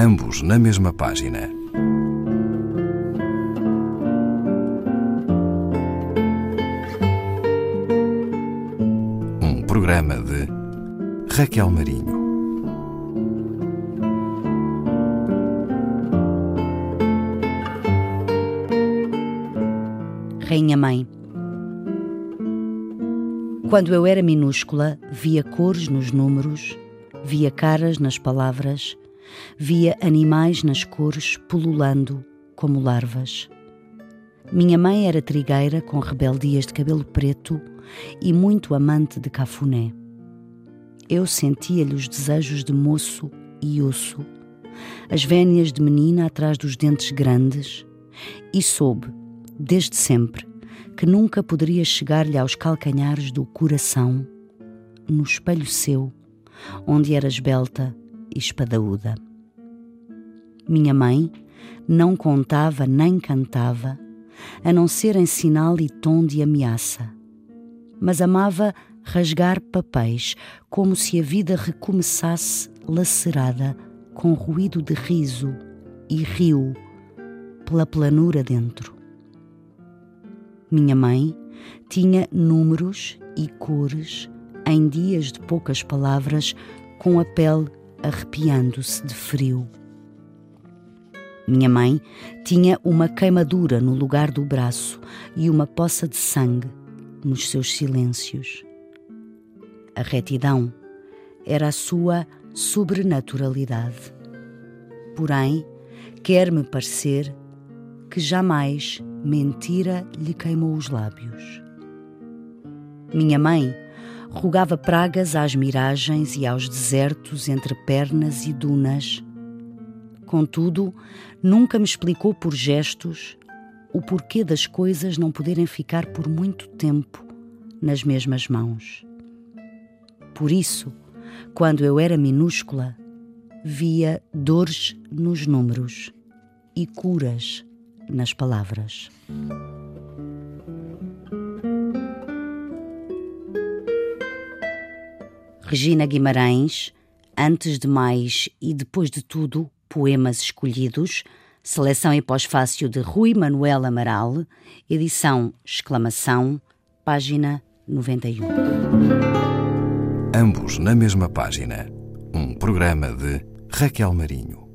ambos na mesma página. Um programa de Raquel Marinho. Rainha Mãe. Quando eu era minúscula, via cores nos números, via caras nas palavras, via animais nas cores pululando como larvas. Minha mãe era trigueira com rebeldias de cabelo preto e muito amante de cafuné. Eu sentia-lhe os desejos de moço e osso, as vénias de menina atrás dos dentes grandes, e soube, desde sempre, que nunca poderia chegar-lhe aos calcanhares do coração, no espelho seu, onde era esbelta e espadaúda. Minha mãe não contava nem cantava, a não ser em sinal e tom de ameaça, mas amava rasgar papéis como se a vida recomeçasse lacerada com ruído de riso e rio pela planura dentro. Minha mãe tinha números e cores em dias de poucas palavras, com a pele arrepiando-se de frio. Minha mãe tinha uma queimadura no lugar do braço e uma poça de sangue nos seus silêncios. A retidão era a sua sobrenaturalidade. Porém, quer-me parecer que jamais mentira lhe queimou os lábios. Minha mãe rogava pragas às miragens e aos desertos entre pernas e dunas. Contudo, nunca me explicou por gestos o porquê das coisas não poderem ficar por muito tempo nas mesmas mãos. Por isso, quando eu era minúscula, via dores nos números e curas nas palavras. Regina Guimarães, Antes de Mais e Depois de Tudo, Poemas Escolhidos, seleção e pós-fácil de Rui Manuel Amaral, edição Exclamação, página 91. Ambos na mesma página. Um programa de Raquel Marinho.